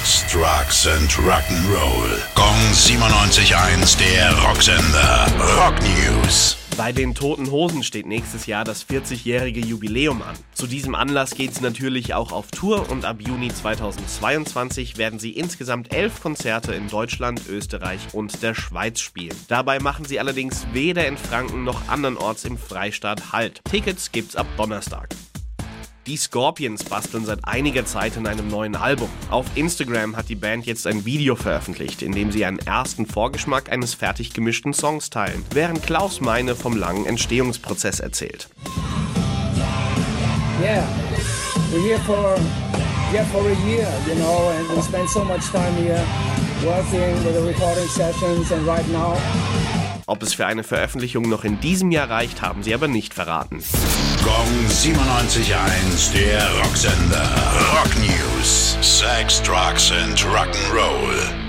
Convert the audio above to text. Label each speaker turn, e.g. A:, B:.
A: Sex, Drugs and Rock'n'Roll. Gong 97.1, der Rocksender. Rock News.
B: Bei den Toten Hosen steht nächstes Jahr das 40-jährige Jubiläum an. Zu diesem Anlass geht es natürlich auch auf Tour und ab Juni 2022 werden sie insgesamt elf Konzerte in Deutschland, Österreich und der Schweiz spielen. Dabei machen sie allerdings weder in Franken noch andernorts im Freistaat Halt. Tickets gibt's ab Donnerstag. Die Scorpions basteln seit einiger Zeit in einem neuen Album. Auf Instagram hat die Band jetzt ein Video veröffentlicht, in dem sie einen ersten Vorgeschmack eines fertig gemischten Songs teilen, während Klaus Meine vom langen Entstehungsprozess erzählt.
C: Yeah, we're here for here for a year, you know, and we spent so much time here working with the recording sessions and right now
B: ob es für eine Veröffentlichung noch in diesem Jahr reicht, haben sie aber nicht verraten.
A: Gong 97.1, der Rocksender. Rock News. Sex, Drugs and Rock'n'Roll.